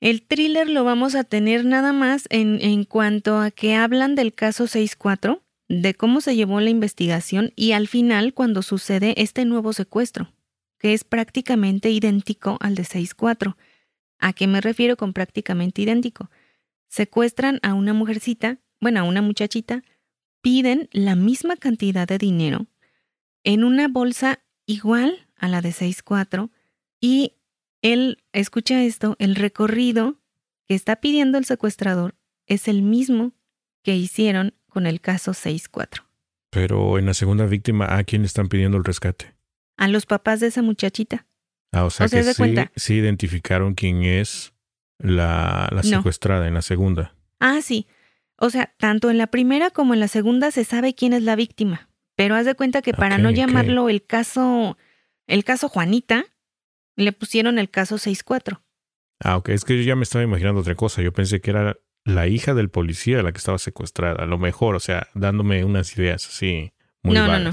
el thriller lo vamos a tener nada más en, en cuanto a que hablan del caso 6-4, de cómo se llevó la investigación y al final cuando sucede este nuevo secuestro que es prácticamente idéntico al de 6.4. ¿A qué me refiero con prácticamente idéntico? Secuestran a una mujercita, bueno, a una muchachita, piden la misma cantidad de dinero en una bolsa igual a la de 6.4 y él, escucha esto, el recorrido que está pidiendo el secuestrador es el mismo que hicieron con el caso 6.4. Pero en la segunda víctima, ¿a quién están pidiendo el rescate? a los papás de esa muchachita. Ah, o sea, que sí, identificaron quién es la, secuestrada en la segunda. Ah, sí. O sea, tanto en la primera como en la segunda se sabe quién es la víctima. Pero haz de cuenta que para no llamarlo el caso, el caso Juanita, le pusieron el caso 6-4. Ah, ok. Es que yo ya me estaba imaginando otra cosa. Yo pensé que era la hija del policía la que estaba secuestrada. A lo mejor, o sea, dándome unas ideas así muy no, No, no.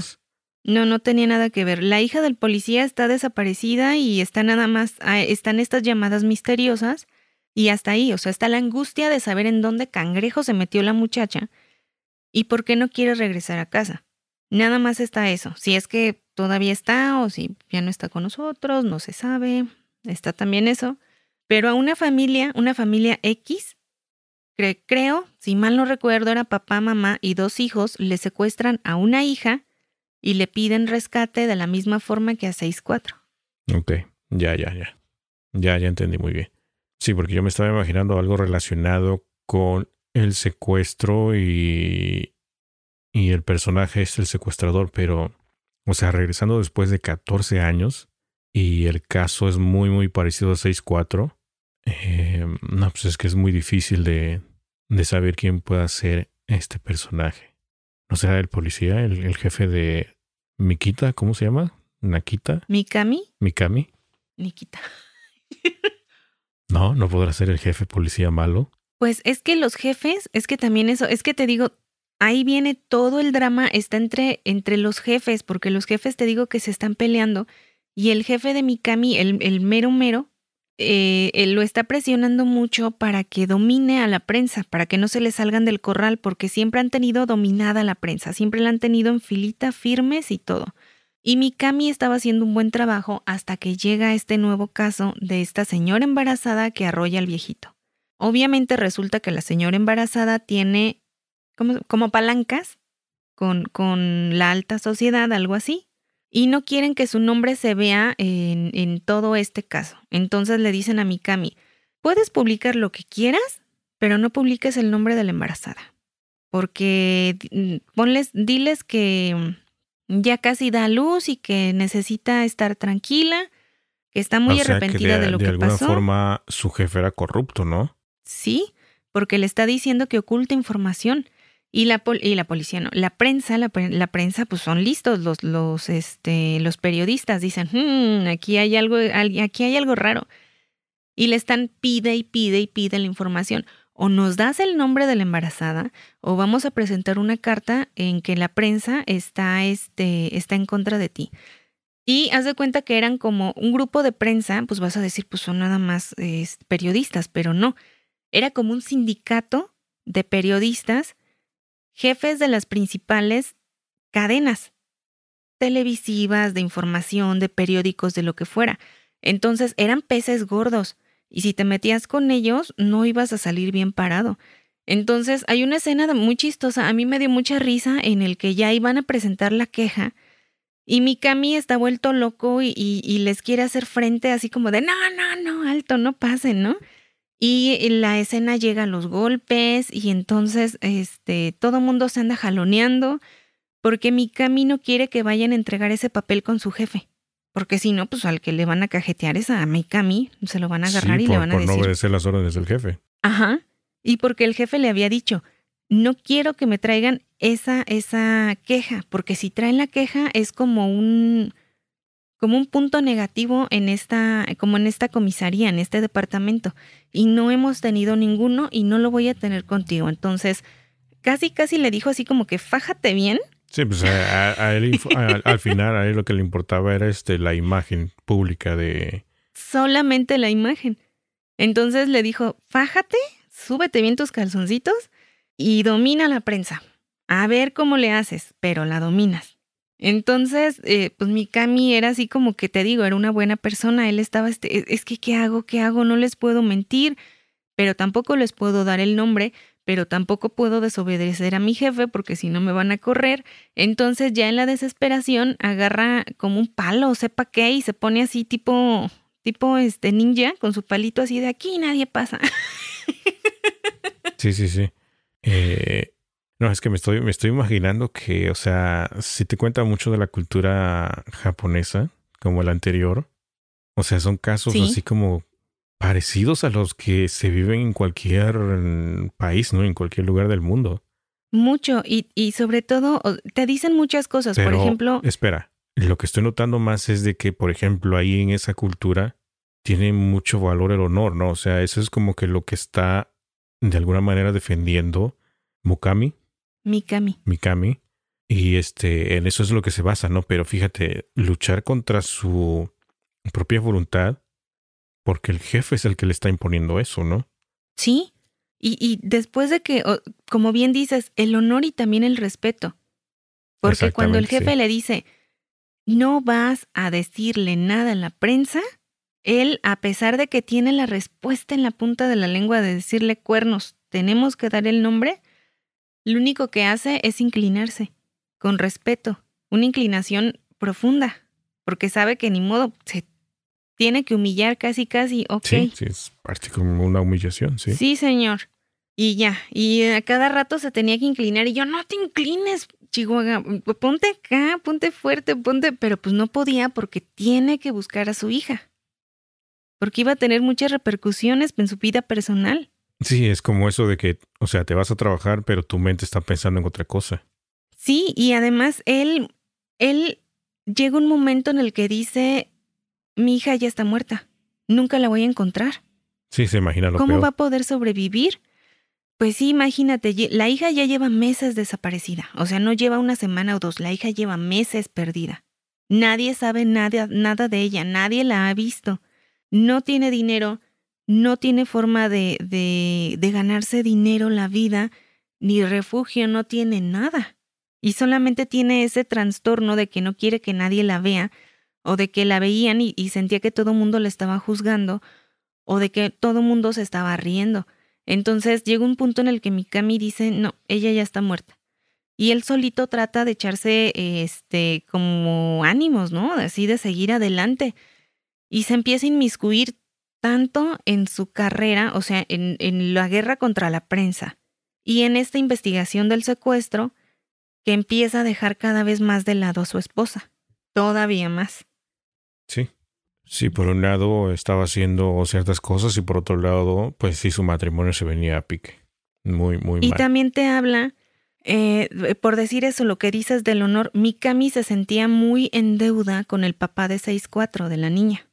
No, no tenía nada que ver. La hija del policía está desaparecida y está nada más, ah, están estas llamadas misteriosas y hasta ahí, o sea, está la angustia de saber en dónde cangrejo se metió la muchacha y por qué no quiere regresar a casa. Nada más está eso. Si es que todavía está o si ya no está con nosotros, no se sabe. Está también eso. Pero a una familia, una familia X, creo, si mal no recuerdo, era papá, mamá y dos hijos, le secuestran a una hija y le piden rescate de la misma forma que a 6-4. Ok, ya, ya, ya. Ya, ya entendí muy bien. Sí, porque yo me estaba imaginando algo relacionado con el secuestro y, y el personaje es el secuestrador, pero, o sea, regresando después de 14 años y el caso es muy, muy parecido a 6-4, eh, no, pues es que es muy difícil de, de saber quién pueda ser este personaje. ¿No será el policía, el, jefe de Mikita? ¿Cómo se llama? ¿Nakita? ¿Mikami? ¿Mikami? Nikita. no, no podrá ser el jefe policía malo. Pues es que los jefes, es que también eso, es que te digo, ahí viene todo el drama, está entre, entre los jefes, porque los jefes te digo que se están peleando y el jefe de Mikami, el, el mero mero, eh, lo está presionando mucho para que domine a la prensa, para que no se le salgan del corral, porque siempre han tenido dominada la prensa, siempre la han tenido en filita, firmes y todo. Y Mikami estaba haciendo un buen trabajo hasta que llega este nuevo caso de esta señora embarazada que arrolla al viejito. Obviamente resulta que la señora embarazada tiene como, como palancas con, con la alta sociedad, algo así, y no quieren que su nombre se vea en, en todo este caso. Entonces le dicen a Mikami, puedes publicar lo que quieras, pero no publiques el nombre de la embarazada. Porque mm, ponles, diles que ya casi da luz y que necesita estar tranquila, que está muy arrepentida de, lo que pasó. De alguna forma su jefe era corrupto, ¿no? Sí, porque le está diciendo que oculta información. Y la, y la policía no. La prensa, la, prensa, pues son listos los, los, este, los periodistas. Dicen, hmm, aquí hay algo, aquí hay algo raro. Y le están pide y pide y pide la información. O nos das el nombre de la embarazada, o vamos a presentar una carta en que la prensa está, este, está en contra de ti. Y haz de cuenta que eran como un grupo de prensa, pues vas a decir, pues son nada más periodistas, pero no. Era como un sindicato de periodistas jefes de las principales cadenas televisivas, de información, de periódicos, de lo que fuera. Entonces eran peces gordos y si te metías con ellos no ibas a salir bien parado. Entonces hay una escena muy chistosa, a mí me dio mucha risa en el que ya iban a presentar la queja y Mikami está vuelto loco y, les quiere hacer frente así como de no, no, no, alto, no pasen, ¿no? Y la escena llega a los golpes y entonces este, todo mundo se anda jaloneando porque Mikami no quiere que vayan a entregar ese papel con su jefe. Porque si no, pues al que le van a cajetear es a Mikami, se lo van a agarrar y le van a decir. Por no obedecer las órdenes del jefe. Ajá. Y porque el jefe le había dicho, no quiero que me traigan esa, esa queja, porque si traen la queja es como un, como un punto negativo en esta, como en esta comisaría, en este departamento. Y no hemos tenido ninguno y no lo voy a tener contigo. Entonces, casi, casi le dijo así como que fájate bien. Sí, pues a, él, al final a él lo que le importaba era este, la imagen pública de... Solamente la imagen. Entonces le dijo, fájate, súbete bien tus calzoncitos y domina la prensa. A ver cómo le haces, pero la dominas. Entonces, eh, pues mi Cami era así como que te digo, era una buena persona. Él estaba, este, e, es que, ¿qué hago? ¿Qué hago? No les puedo mentir, pero tampoco les puedo dar el nombre, pero tampoco puedo desobedecer a mi jefe porque si no me van a correr. Entonces, ya en la desesperación, agarra como un palo, sepa qué, y se pone así tipo, tipo este ninja, con su palito así de aquí nadie pasa. Sí, sí, sí. Eh, no, es que me estoy, me estoy imaginando que, o sea, si te cuenta mucho de la cultura japonesa, como el anterior, o sea, son casos así como parecidos a los que se viven en cualquier país, ¿no? En cualquier lugar del mundo. Mucho, y, y sobre todo, te dicen muchas cosas, por ejemplo... Espera, lo que estoy notando más es de que, por ejemplo, ahí en esa cultura tiene mucho valor el honor, ¿no? O sea, eso es como que lo que está de alguna manera defendiendo Mukami Mikami. Mikami. Y este, en eso es lo que se basa, ¿no? Pero fíjate, luchar contra su propia voluntad, porque el jefe es el que le está imponiendo eso, ¿no? Sí. Y, y después de que, como bien dices, el honor y también el respeto. Porque cuando el jefe le dice, no vas a decirle nada a la prensa, él, a pesar de que tiene la respuesta en la punta de la lengua de decirle cuernos, tenemos que dar el nombre, lo único que hace es inclinarse, con respeto, una inclinación profunda, porque sabe que ni modo se tiene que humillar casi, casi, ok. Sí, sí, es parte como una humillación, sí. Sí, señor. Y ya, y a cada rato se tenía que inclinar y yo, no te inclines, Chihuahua, ponte acá, ponte fuerte, ponte, pero pues no podía porque tiene que buscar a su hija, porque iba a tener muchas repercusiones en su vida personal. Sí, es como eso de que, o sea, te vas a trabajar, pero tu mente está pensando en otra cosa. Sí, y además él, él llega un momento en el que dice, mi hija ya está muerta, nunca la voy a encontrar. Sí, se imagina lo ¿Cómo va a poder sobrevivir? Pues sí, imagínate, la hija ya lleva meses desaparecida, o sea, no lleva una semana o dos, la hija lleva meses perdida. Nadie sabe nada, nada de ella, nadie la ha visto. No tiene dinero, no tiene forma de, de, ganarse dinero la vida, ni refugio, no tiene nada. Y solamente tiene ese trastorno de que no quiere que nadie la vea, o de que la veían y, sentía que todo el mundo la estaba juzgando, o de que todo el mundo se estaba riendo. Entonces llega un punto en el que Mikami dice, no, ella ya está muerta. Y él solito trata de echarse, este, como ánimos, ¿no? Así de seguir adelante. Y se empieza a inmiscuir tanto en su carrera, o sea, en, en la guerra contra la prensa y en esta investigación del secuestro, que empieza a dejar cada vez más de lado a su esposa. Todavía más. Sí. Sí, por un lado estaba haciendo ciertas cosas y por otro lado, pues sí, su matrimonio se venía a pique. Muy, muy y mal. Y también te habla, eh, por decir eso, lo que dices del honor, Mikami se sentía muy en deuda con el papá de 6'4 de la niña,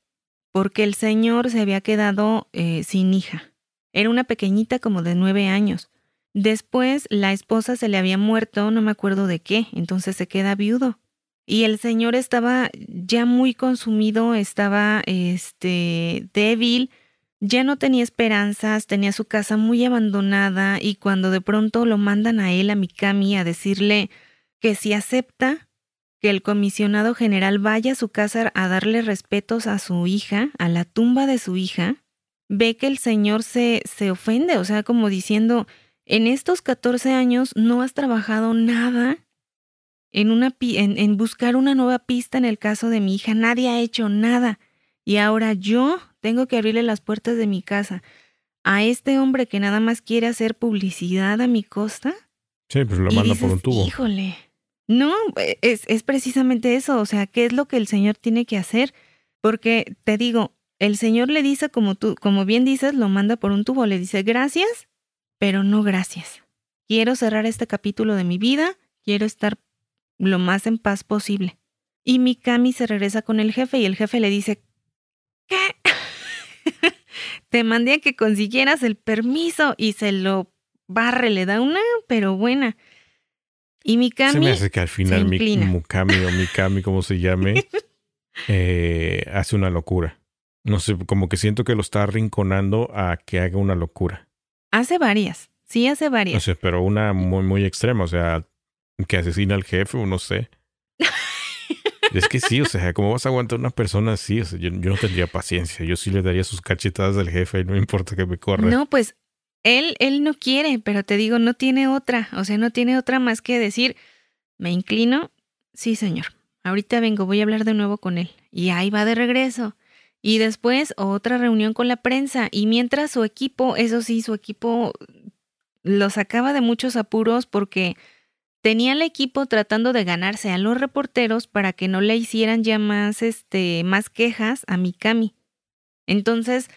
porque el señor se había quedado eh, sin hija. Era una pequeñita como de nueve años. Después la esposa se le había muerto, no me acuerdo de qué, entonces se queda viudo. Y el señor estaba ya muy consumido, estaba este débil, ya no tenía esperanzas, tenía su casa muy abandonada y cuando de pronto lo mandan a él, a Mikami, a decirle que si acepta que el comisionado general vaya a su casa a darle respetos a su hija, a la tumba de su hija, ve que el señor se, se ofende, o sea, como diciendo, en estos 14 años no has trabajado nada en, una, en, en buscar una nueva pista en el caso de mi hija. Nadie ha hecho nada. Y ahora yo tengo que abrirle las puertas de mi casa a este hombre que nada más quiere hacer publicidad a mi costa. Sí, pues lo manda por un tubo. Híjole. No, es, es precisamente eso. O sea, ¿qué es lo que el Señor tiene que hacer? Porque te digo, el Señor le dice, como tú, como bien dices, lo manda por un tubo, le dice gracias, pero no gracias. Quiero cerrar este capítulo de mi vida, quiero estar lo más en paz posible. Y Mikami se regresa con el jefe y el jefe le dice, ¿qué? Te mandé a que consiguieras el permiso y se lo barre, le da una, pero buena. Y Mikami. Se me hace que al final Mikami o Mikami, como se llame, eh, hace una locura. No sé, como que siento que lo está arrinconando a que haga una locura. Hace varias, sí hace varias. No sé, pero una muy, muy extrema, o sea, que asesina al jefe o no sé. es que sí, o sea, ¿cómo vas a aguantar una persona así? O sea, yo, no tendría paciencia. Yo sí le daría sus cachetadas al jefe y no importa que me corra. No, pues él, él no quiere, pero te digo, no tiene otra. O sea, no tiene otra más que decir, me inclino. Sí, señor. Ahorita vengo, voy a hablar de nuevo con él. Y ahí va de regreso. Y después otra reunión con la prensa. Y mientras su equipo, eso sí, su equipo lo sacaba de muchos apuros porque tenía el equipo tratando de ganarse a los reporteros para que no le hicieran ya más, este, más quejas a Mikami. Entonces,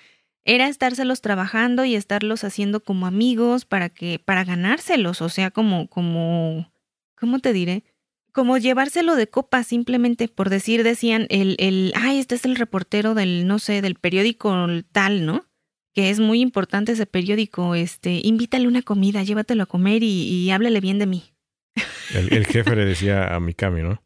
era estárselos trabajando y estarlos haciendo como amigos para que, para ganárselos, o sea, como, como, ¿cómo te diré? como llevárselo de copa simplemente por decir, decían, el, el, ay, este es el reportero del, no sé, del periódico tal, ¿no? Que es muy importante ese periódico, este, invítale una comida, llévatelo a comer y, y háblale bien de mí. El, el jefe le decía a Mikami, ¿no?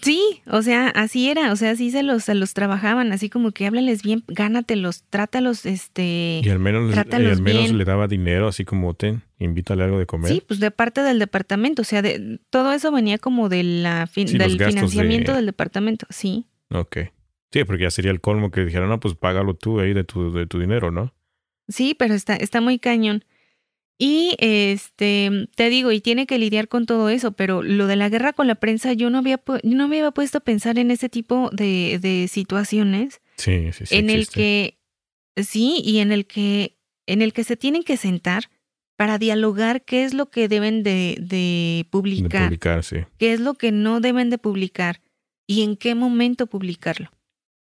Sí, o sea, así era, o sea, así se los, se los trabajaban, así como que háblales bien, gánatelos, trátalos, este... Y al menos, al menos le daba dinero, así como, ten, invítale algo de comer. Sí, pues de parte del departamento, o sea, de, todo eso venía como de la del financiamiento del departamento, sí. Ok. Sí, porque ya sería el colmo que dijeran, no, pues págalo tú ahí de tu, de tu dinero, ¿no? Sí, pero está, está muy cañón. Y este, te digo, y tiene que lidiar con todo eso, pero lo de la guerra con la prensa, yo no había, no me había puesto a pensar en ese tipo de, de situaciones. Sí, sí, sí. En el que, sí, y en el que, en el que se tienen que sentar para dialogar qué es lo que deben de, de publicar. De publicar, sí. Qué es lo que no deben de publicar y en qué momento publicarlo.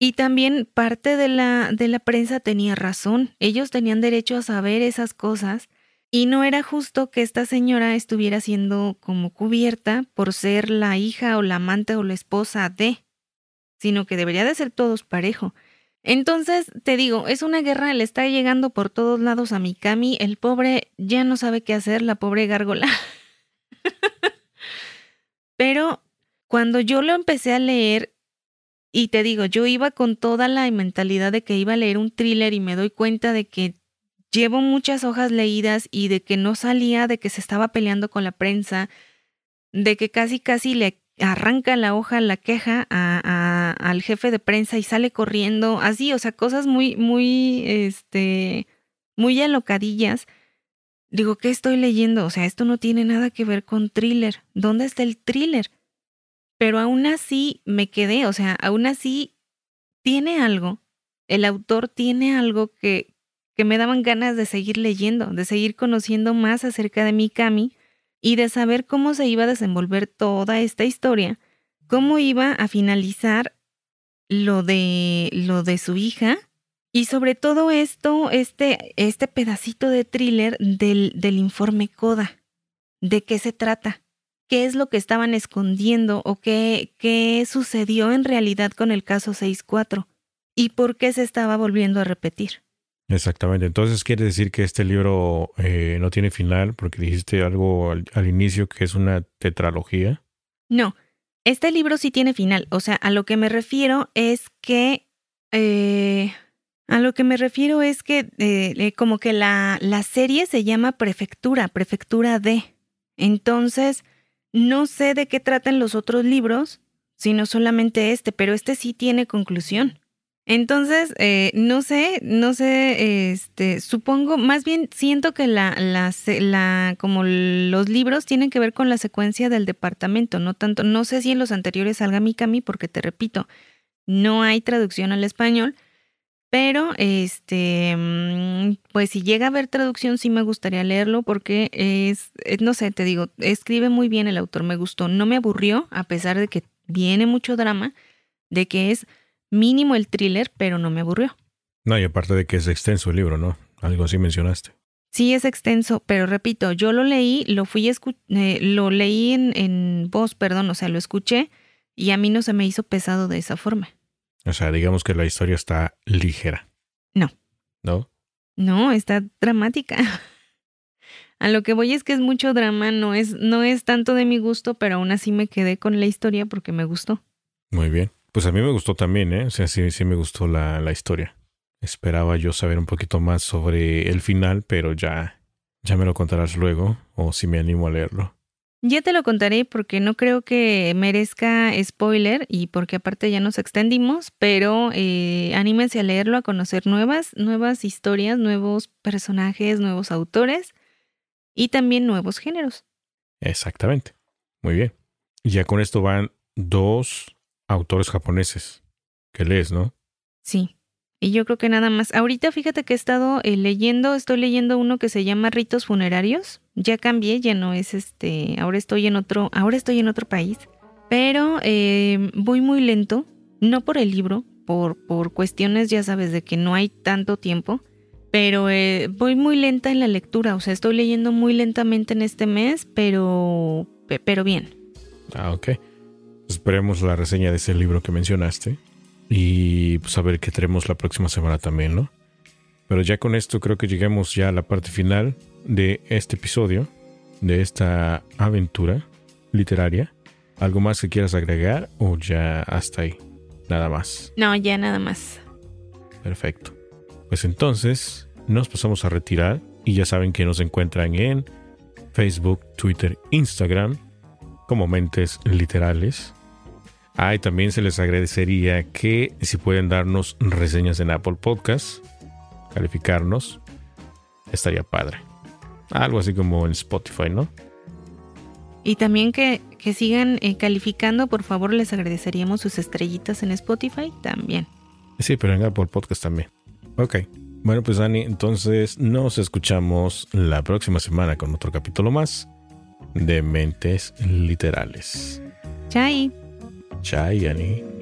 Y también parte de la, de la prensa tenía razón. Ellos tenían derecho a saber esas cosas y no era justo que esta señora estuviera siendo como cubierta por ser la hija o la amante o la esposa de, sino que debería de ser todos parejo. Entonces, te digo, es una guerra, le está llegando por todos lados a Mikami, el pobre ya no sabe qué hacer, la pobre gárgola. Pero cuando yo lo empecé a leer, y te digo, yo iba con toda la mentalidad de que iba a leer un thriller y me doy cuenta de que llevo muchas hojas leídas y de que no salía, de que se estaba peleando con la prensa, de que casi casi le arranca la hoja la queja a, al jefe de prensa y sale corriendo, así, o sea, cosas muy, muy, este, muy alocadillas, digo, ¿qué estoy leyendo? O sea, esto no tiene nada que ver con thriller. ¿Dónde está el thriller? Pero aún así me quedé, o sea, aún así tiene algo, el autor tiene algo que, que me daban ganas de seguir leyendo, de seguir conociendo más acerca de Mikami y de saber cómo se iba a desenvolver toda esta historia, cómo iba a finalizar lo de lo de su hija y sobre todo esto, este, este pedacito de thriller del, del informe Coda. ¿De qué se trata? ¿Qué es lo que estaban escondiendo o qué, qué sucedió en realidad con el caso 6.4? ¿Y por qué se estaba volviendo a repetir? Exactamente. Entonces quiere decir que este libro eh, no tiene final porque dijiste algo al, inicio que es una tetralogía. No, este libro sí tiene final. O sea, a lo que me refiero es que... Eh, a lo que me refiero es que eh, como que la, la serie se llama Prefectura, Prefectura D. Entonces, no sé de qué tratan los otros libros, sino solamente este, pero este sí tiene conclusión. Entonces, eh, no sé, no sé, este, supongo, más bien siento que la, la, la, como los libros tienen que ver con la secuencia del departamento, no tanto, no sé si en los anteriores salga Mikami, porque te repito, no hay traducción al español, pero, este, mm, pues si llega a haber traducción, sí me gustaría leerlo porque es, no sé, te digo, escribe muy bien el autor, me gustó, no me aburrió, a pesar de que viene mucho drama, de que es mínimo el thriller, pero no me aburrió. No, y aparte de que es extenso el libro, ¿no? Algo así mencionaste. Sí, es extenso, pero repito, yo lo leí, lo fui eh, lo leí en, en voz, perdón, o sea, lo escuché y a mí no se me hizo pesado de esa forma. O sea, digamos que la historia está ligera. No. ¿No? No, está dramática. A lo que voy es que es mucho drama, no es, no es tanto de mi gusto, pero aún así me quedé con la historia porque me gustó. Muy bien. Pues a mí me gustó también, ¿eh? O sea, sí, sí me gustó la, la historia. Esperaba yo saber un poquito más sobre el final, pero ya, ya me lo contarás luego, o si me animo a leerlo. Ya te lo contaré porque no creo que merezca spoiler y porque aparte ya nos extendimos, pero eh, anímense a leerlo, a conocer nuevas, nuevas historias, nuevos personajes, nuevos autores y también nuevos géneros. Exactamente. Muy bien. Ya con esto van dos autores japoneses que lees, ¿no? Sí. Y yo creo que nada más. Ahorita fíjate que he estado eh, leyendo, estoy leyendo uno que se llama Ritos Funerarios. Ya cambié, ya no es este. Ahora estoy en otro, ahora estoy en otro país. Pero eh, voy muy lento, no por el libro, por, por cuestiones, ya sabes, de que no hay tanto tiempo. Pero eh, voy muy lenta en la lectura, o sea, estoy leyendo muy lentamente en este mes, pero, pero bien. Ah, ok. Esperemos la reseña de ese libro que mencionaste. Y pues a ver qué tenemos la próxima semana también, ¿no? Pero ya con esto creo que llegamos ya a la parte final de este episodio, de esta aventura literaria. ¿Algo más que quieras agregar o ya hasta ahí? Nada más. No, ya nada más. Perfecto. Pues entonces nos pasamos a retirar y ya saben que nos encuentran en Facebook, Twitter, Instagram como Mentes Literales. Ah, y también se les agradecería que si pueden darnos reseñas en Apple Podcasts, calificarnos, estaría padre. Algo así como en Spotify, ¿no? Y también que, que sigan eh, calificando, por favor, les agradeceríamos sus estrellitas en Spotify también. Sí, pero en Apple Podcast también. Ok. Bueno, pues Dani, entonces nos escuchamos la próxima semana con otro capítulo más de Mentes Literales. Chai. Chai, Annie.